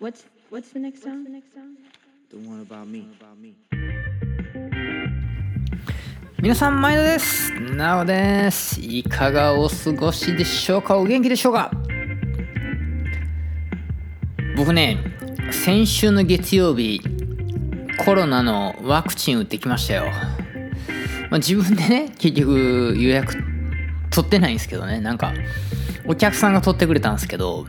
What's what's the next song? The one about me. 皆さん毎度です。なおです。いかがお過ごしでしょうか？お元気でしょうか？僕ね先週の月曜日コロナのワクチン打ってきましたよ、まあ、自分でね結局予約取ってないんですけどね。なんかお客さんが取ってくれたんですけど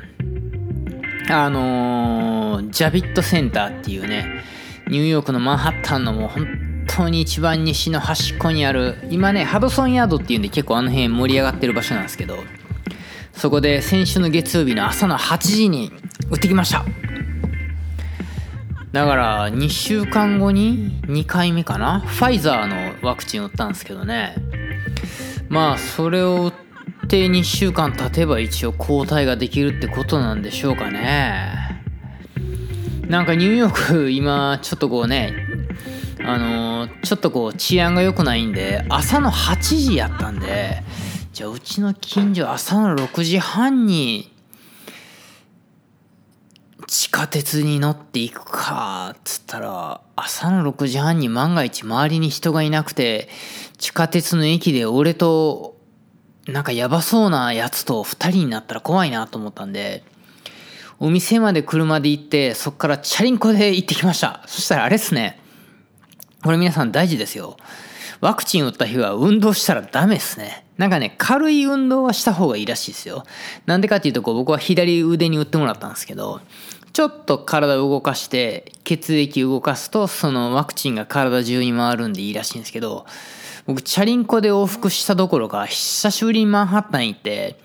あのージャビットセンターっていうねニューヨークのマンハッタンのもう本当に一番西の端っこにある今ねハドソンヤードっていうんで結構あの辺盛り上がってる場所なんですけどそこで先週の月曜日の朝の8時に打ってきました。だから2週間後に2回目かな？ファイザーのワクチン打ったんですけどね。まあそれを打って2週間経てば一応抗体ができるってことなんでしょうかね。なんかニューヨーク今ちょっとこうねあのーちょっとこう治安が良くないんで朝の8時やったんでじゃあうちの近所朝の6時半に地下鉄に乗っていくかっつったら朝の6時半に万が一周りに人がいなくて地下鉄の駅で俺となんかやばそうなやつと2人になったら怖いなと思ったんでお店まで車で行ってそっからチャリンコで行ってきましたそしたらあれっすねこれ皆さん大事ですよワクチン打った日は運動したらダメですね。なんかね、軽い運動はした方がいいらしいですよ。なんでかっていうと、こう僕は左腕に打ってもらったんですけど、ちょっと体を動かして、血液動かすと、そのワクチンが体中に回るんでいいらしいんですけど、僕、チャリンコで往復したどころか、久しぶりにマンハッタン行って、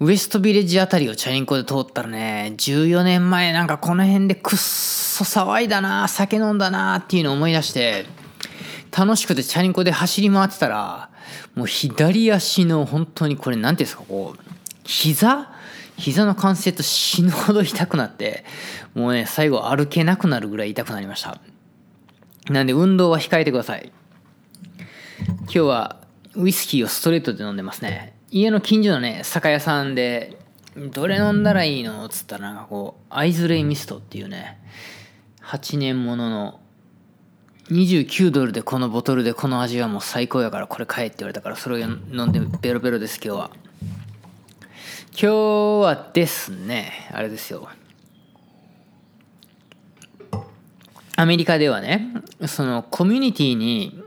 ウエストビレッジあたりをチャリンコで通ったらね、14年前なんかこの辺でくっそ騒いだな、酒飲んだなっていうのを思い出して、楽しくてチャリンコで走り回ってたら、もう左足の本当にこれなんていうんですか、こう、膝？膝の関節死ぬほど痛くなって、もうね、最後歩けなくなるぐらい痛くなりました。なんで運動は控えてください。今日はウイスキーをストレートで飲んでますね。家の近所のね、酒屋さんで、どれ飲んだらいいのっつったらなんかこう、アイズレイミストっていうね、8年ものの29ドルでこのボトルでこの味はもう最高やからこれ買えって言われたからそれを飲んでベロベロです今日は。今日はですねあれですよ。アメリカではねそのコミュニティに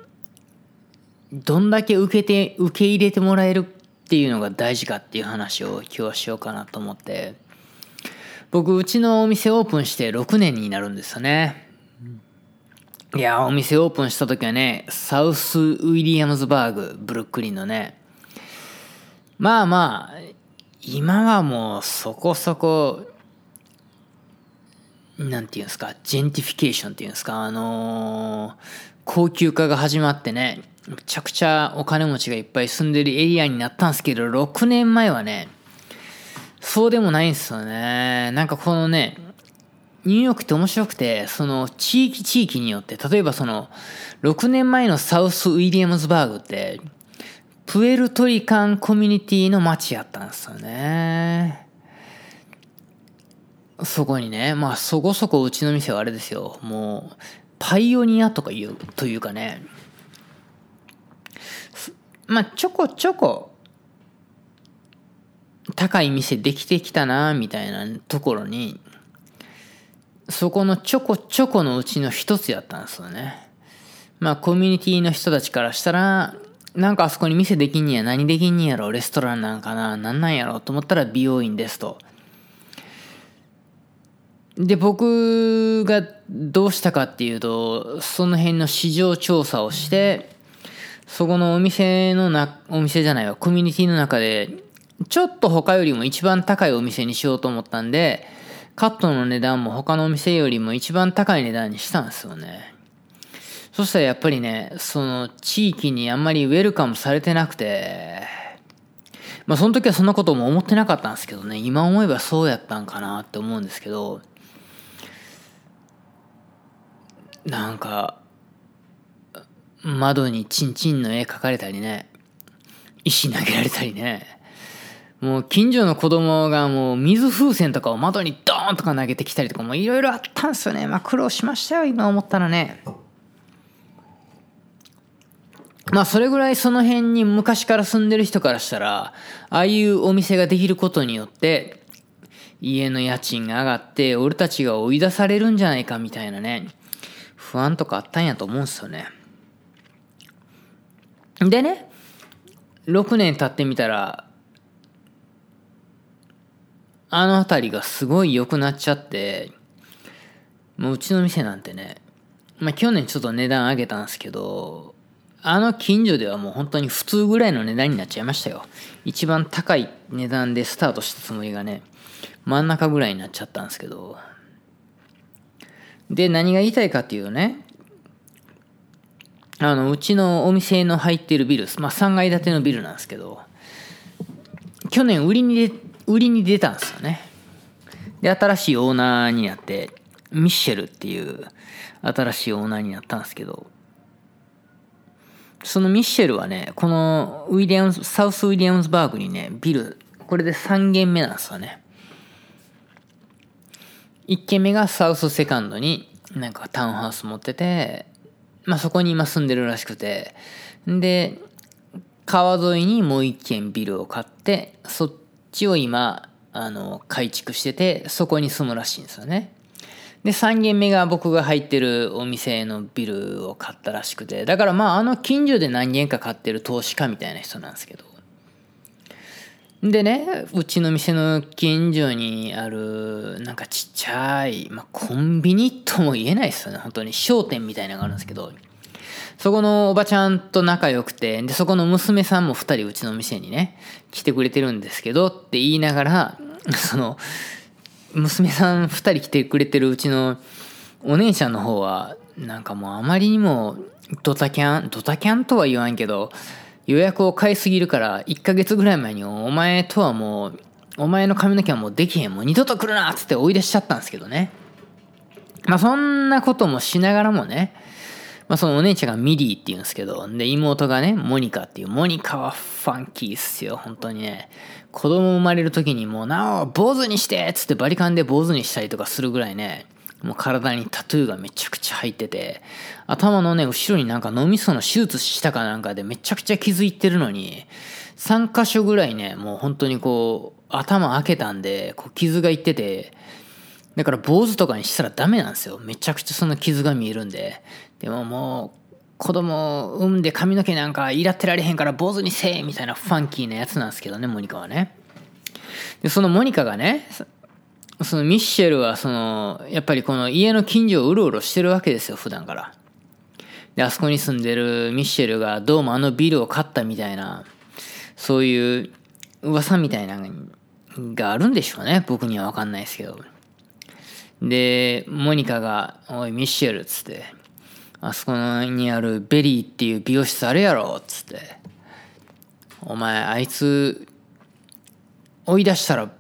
どんだけ受けて受け入れてもらえるっていうのが大事かっていう話を今日はしようかなと思って。僕うちのお店オープンして6年になるんですよね。いやお店オープンした時はねサウスウィリアムズバーグブルックリンのね。まあまあ今はもうそこそこなんていうんですかジェントリフィケーションっていうんですかあのー高級化が始まってねめちゃくちゃお金持ちがいっぱい住んでるエリアになったんですけど6年前はねそうでもないんですよねなんかこのねニューヨークって面白くて、その地域地域によって、例えばその6年前のサウスウィリアムズバーグって、プエルトリカンコミュニティの街やったんですよね。そこにね、まあそこそこうちの店はあれですよ。もう、パイオニアとかいう、というかね、まあちょこちょこ、高い店できてきたな、みたいなところに、そこのちょこちょこのうちの一つやったんですよね。まあコミュニティの人たちからしたら、なんかあそこに店できんにや何できんにやろレストランなんかななんなんやろと思ったら美容院ですと。で、僕がどうしたかっていうと、その辺の市場調査をして、そこのお店のな、お店じゃないわ、コミュニティの中で、ちょっと他よりも一番高いお店にしようと思ったんで、カットの値段も他のお店よりも一番高い値段にしたんですよね。そしたらやっぱりね、その地域にあんまりウェルカムされてなくて、まあその時はそんなことも思ってなかったんですけどね、今思えばそうやったんかなって思うんですけど、なんか、窓にチンチンの絵描かれたりね、石投げられたりね、もう近所の子供がもう水風船とかを窓にドーンとか投げてきたりとかもいろいろあったんですよね。まあ苦労しましたよ、今思ったらね。まあそれぐらいその辺に昔から住んでる人からしたら、ああいうお店ができることによって、家の家賃が上がって俺たちが追い出されるんじゃないかみたいなね、不安とかあったんやと思うんですよね。でね、6年経ってみたら、あの辺りがすごい良くなっちゃって、もううちの店なんてね、まあ去年ちょっと値段上げたんですけど、あの近所ではもう本当に普通ぐらいの値段になっちゃいましたよ。一番高い値段でスタートしたつもりがね、真ん中ぐらいになっちゃったんですけど。で、何が言いたいかっていうね、あの、うちのお店の入ってるビル、まあ3階建てのビルなんですけど、去年売りに売りに出たんですよね。で、新しいオーナーになって、ミッシェルっていう新しいオーナーになったんですけど、そのミッシェルはね、このウィリアムズ、サウスウィリアムズバーグにね、ビル、これで3軒目なんですよね。1軒目がサウスセカンドになんかタウンハウス持ってて、まあそこに今住んでるらしくて、で、川沿いにもう一軒ビルを買って、そっちを今、あの、改築してて、そこに住むらしいんですよね。で、3軒目が僕が入ってるお店のビルを買ったらしくて、だからまあ、あの近所で何軒か買ってる投資家みたいな人なんですけど。でね、うちの店の近所にある、なんかちっちゃい、まあ、コンビニとも言えないですよね、本当に。商店みたいなのがあるんですけど、そこのおばちゃんと仲良くて、で、そこの娘さんも2人うちの店にね、来てくれてるんですけどって言いながら、その、娘さん2人来てくれてるうちのお姉ちゃんの方はなんかもうあまりにもドタキャンドタキャンとは言わんけど予約を買いすぎるから1ヶ月ぐらい前にお前とはもうお前の髪の毛はもうできへんもう二度と来るなっつって追い出しちゃったんですけどねまあそんなこともしながらもねまあそのお姉ちゃんがミリーって言うんですけど、で、妹がね、モニカっていう、モニカはファンキーっすよ、本当にね。子供生まれる時にもう、なお、坊主にしてっつってバリカンで坊主にしたりとかするぐらいね、もう体にタトゥーがめちゃくちゃ入ってて、頭のね、後ろになんか脳みその手術したかなんかでめちゃくちゃ傷いってるのに、3箇所ぐらいね、もう本当にこう、頭開けたんで、こう傷がいってて、だから坊主とかにしたらダメなんですよ。めちゃくちゃその傷が見えるんで。でももう、子供産んで髪の毛なんかいらってられへんから坊主にせえみたいなファンキーなやつなんですけどね、モニカはね。で、そのモニカがね、そのミッシェルはその、やっぱりこの家の近所をうろうろしてるわけですよ、普段から。で、あそこに住んでるミッシェルがどうもあのビルを買ったみたいな、そういう噂みたいなのがあるんでしょうね。僕にはわかんないですけど。で、モニカが、おい、ミッシェルっ、つって、あそこにあるベリーっていう美容室あるやろっ、つって、お前、あいつ、追い出したら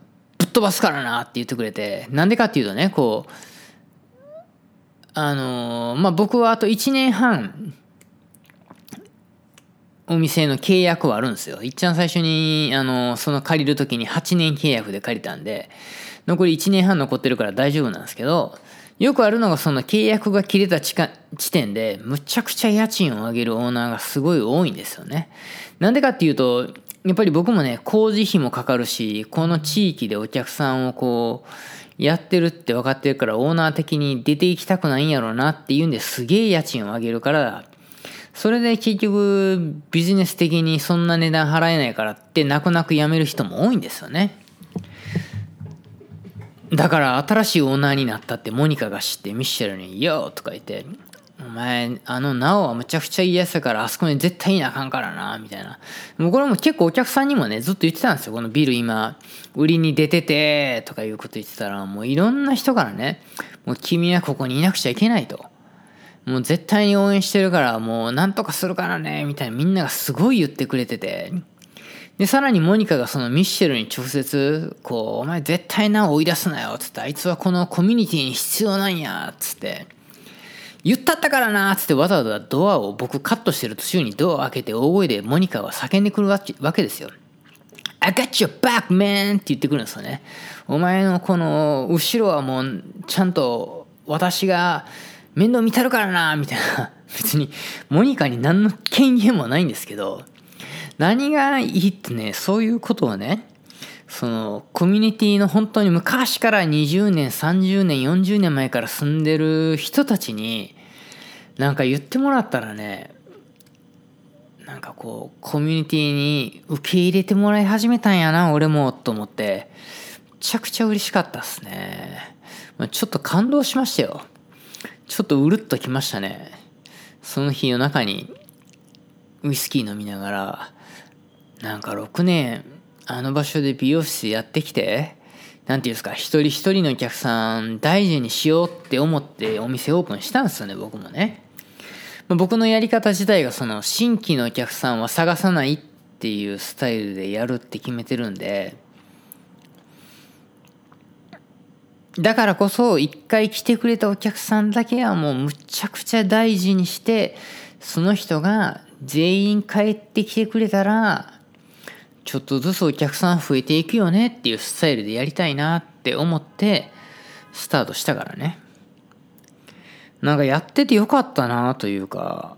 飛ばすからなって言ってくれて、なんでかっていうとね、こう、あの、まあ、僕はあと1年半、お店の契約はあるんですよ。いっちゃん最初に、あの、その借りる時に8年契約で借りたんで、残り1年半残ってるから大丈夫なんですけど、よくあるのがその契約が切れた地点で、むちゃくちゃ家賃を上げるオーナーがすごい多いんですよね。なんでかっていうと、やっぱり僕もね、工事費もかかるし、この地域でお客さんをこう、やってるって分かってるからオーナー的に出ていきたくないんやろうなっていうんですげえ家賃を上げるから、それで結局ビジネス的にそんな値段払えないからって泣く泣く辞める人も多いんですよね。だから新しいオーナーになったってモニカが知ってミッシェルに「よー」とか言って「前あのナオはむちゃくちゃいいやつだからあそこに絶対いなあかんからな」みたいな。もうこれも結構お客さんにもねずっと言ってたんですよ。このビル今売りに出ててとかいうこと言ってたらもういろんな人からねもう君はここにいなくちゃいけないと。もう絶対に応援してるからもうなんとかするからねみたいな。みんながすごい言ってくれてて。で、さらにモニカがそのミッシェルに直接、こう、お前絶対な追い出すなよ、つって、あいつはこのコミュニティに必要なんや、つって、言ったったからな、つってわざわざドアを僕カットしてる途中にドアを開けて大声でモニカは叫んでくるわけですよ。I got your back, man! って言ってくるんですよね。お前のこの後ろはもうちゃんと私が面倒見たるからなみたいな。別にモニカに何の権限もないんですけど、何がいいってね、そういうことをね、そのコミュニティの本当に昔から20年30年40年前から住んでる人たちになんか言ってもらったらねなんかこうコミュニティに受け入れてもらい始めたんやな俺もと思ってめちゃくちゃ嬉しかったっすね。ちょっと感動しましたよ。ちょっとうるっときましたね。その日夜中にウイスキー飲みながらなんか6年あの場所で美容室やってきて、なんていうんですか、一人一人のお客さん大事にしようって思ってお店オープンしたんですよね、僕もね。ま僕のやり方自体がその新規のお客さんは探さないっていうスタイルでやるって決めてるんで、だからこそ一回来てくれたお客さんだけはもうむちゃくちゃ大事にして、その人が全員帰ってきてくれたら、ちょっとずつお客さん増えていくよねっていうスタイルでやりたいなって思ってスタートしたからね。なんかやっててよかったなというか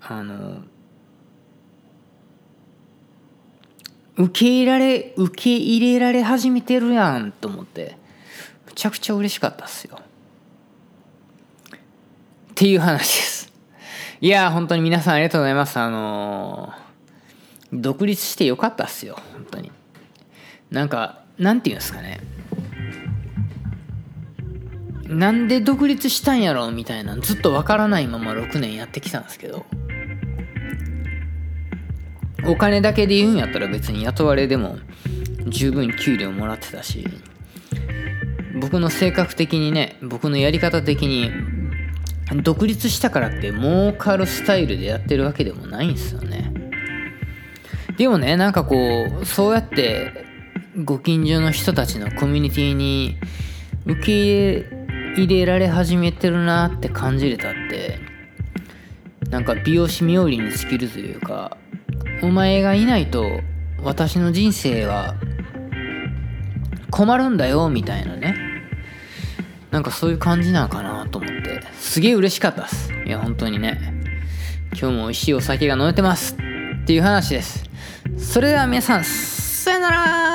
あの受け入れられ受け入れられ始めてるやんと思ってむちゃくちゃ嬉しかったっすよ。っていう話です。いや本当に皆さんありがとうございます。あの独立してよかったっすよ本当に。なんかなんていうんですかね。なんで独立したんやろみたいなずっとわからないまま6年やってきたんですけど。お金だけで言うんやったら別に雇われでも十分給料もらってたし僕の性格的にね僕のやり方的に独立したからって儲かるスタイルでやってるわけでもないんですよね。でもねなんかこうそうやってご近所の人たちのコミュニティに受け入れ入れられ始めてるなって感じれたって。なんか美容師冥利に尽きるというかお前がいないと私の人生は困るんだよみたいなね。なんかそういう感じなのかなと思って。すげえ嬉しかったっす。いや本当にね。今日も美味しいお酒が飲めてますっていう話です。それでは皆さんさよなら